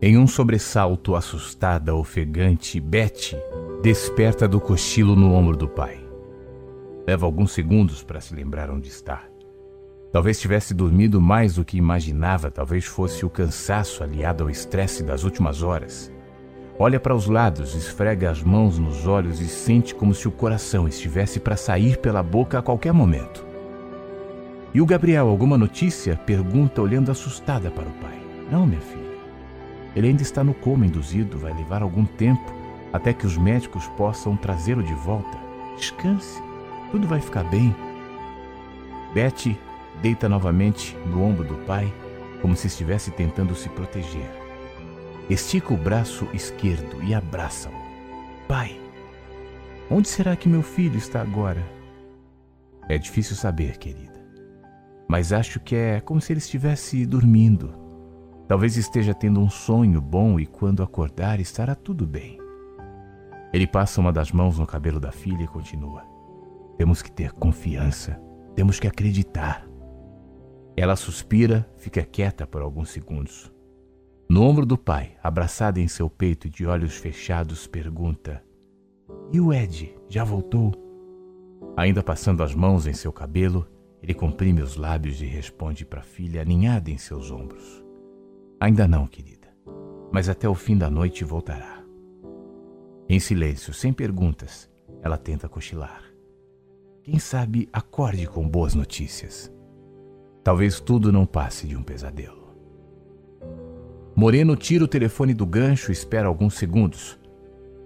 Em um sobressalto, assustada, ofegante, Betty desperta do cochilo no ombro do pai. Leva alguns segundos para se lembrar onde está. Talvez tivesse dormido mais do que imaginava, talvez fosse o cansaço aliado ao estresse das últimas horas. Olha para os lados, esfrega as mãos nos olhos e sente como se o coração estivesse para sair pela boca a qualquer momento. E o Gabriel, alguma notícia? Pergunta, olhando assustada para o pai. Não, minha filha. Ele ainda está no coma induzido, vai levar algum tempo até que os médicos possam trazê-lo de volta. Descanse, tudo vai ficar bem. Betty deita novamente no ombro do pai, como se estivesse tentando se proteger. Estica o braço esquerdo e abraça-o. Pai, onde será que meu filho está agora? É difícil saber, querida. Mas acho que é como se ele estivesse dormindo Talvez esteja tendo um sonho bom e quando acordar estará tudo bem. Ele passa uma das mãos no cabelo da filha e continua: Temos que ter confiança, temos que acreditar. Ela suspira, fica quieta por alguns segundos. No ombro do pai, abraçada em seu peito e de olhos fechados, pergunta: E o Ed, já voltou? Ainda passando as mãos em seu cabelo, ele comprime os lábios e responde para a filha aninhada em seus ombros. Ainda não, querida, mas até o fim da noite voltará. Em silêncio, sem perguntas, ela tenta cochilar. Quem sabe acorde com boas notícias. Talvez tudo não passe de um pesadelo. Moreno tira o telefone do gancho e espera alguns segundos.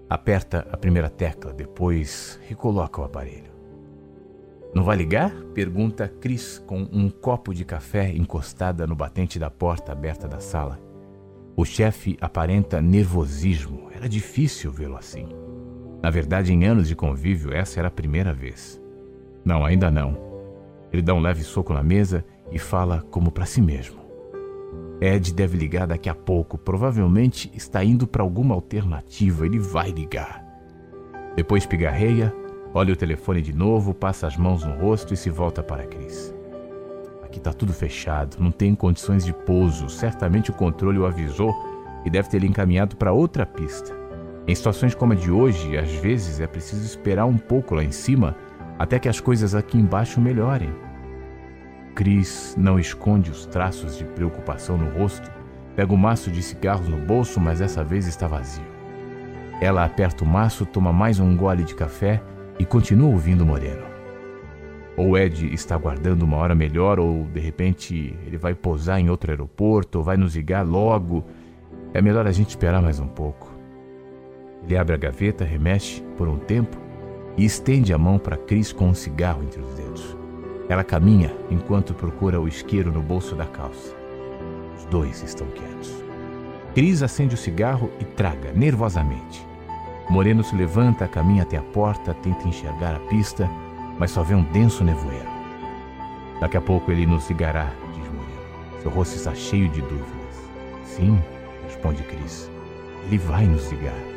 Aperta a primeira tecla, depois recoloca o aparelho. Não vai ligar? Pergunta Chris com um copo de café encostada no batente da porta aberta da sala. O chefe aparenta nervosismo. Era difícil vê-lo assim. Na verdade, em anos de convívio, essa era a primeira vez. Não, ainda não. Ele dá um leve soco na mesa e fala como para si mesmo. Ed deve ligar daqui a pouco. Provavelmente está indo para alguma alternativa. Ele vai ligar. Depois pigarreia Olha o telefone de novo, passa as mãos no rosto e se volta para Cris. Aqui está tudo fechado, não tem condições de pouso. Certamente o controle o avisou e deve ter lhe encaminhado para outra pista. Em situações como a de hoje, às vezes é preciso esperar um pouco lá em cima até que as coisas aqui embaixo melhorem. Cris não esconde os traços de preocupação no rosto, pega o maço de cigarros no bolso, mas dessa vez está vazio. Ela aperta o maço, toma mais um gole de café e continua ouvindo Moreno. Ou Ed está aguardando uma hora melhor, ou de repente ele vai pousar em outro aeroporto, ou vai nos ligar logo. É melhor a gente esperar mais um pouco. Ele abre a gaveta, remexe por um tempo e estende a mão para Cris com um cigarro entre os dedos. Ela caminha enquanto procura o isqueiro no bolso da calça. Os dois estão quietos. Cris acende o cigarro e traga nervosamente. Moreno se levanta, caminha até a porta, tenta enxergar a pista, mas só vê um denso nevoeiro. Daqui a pouco ele nos ligará, diz Moreno. Seu rosto está cheio de dúvidas. Sim, responde Cris. Ele vai nos ligar.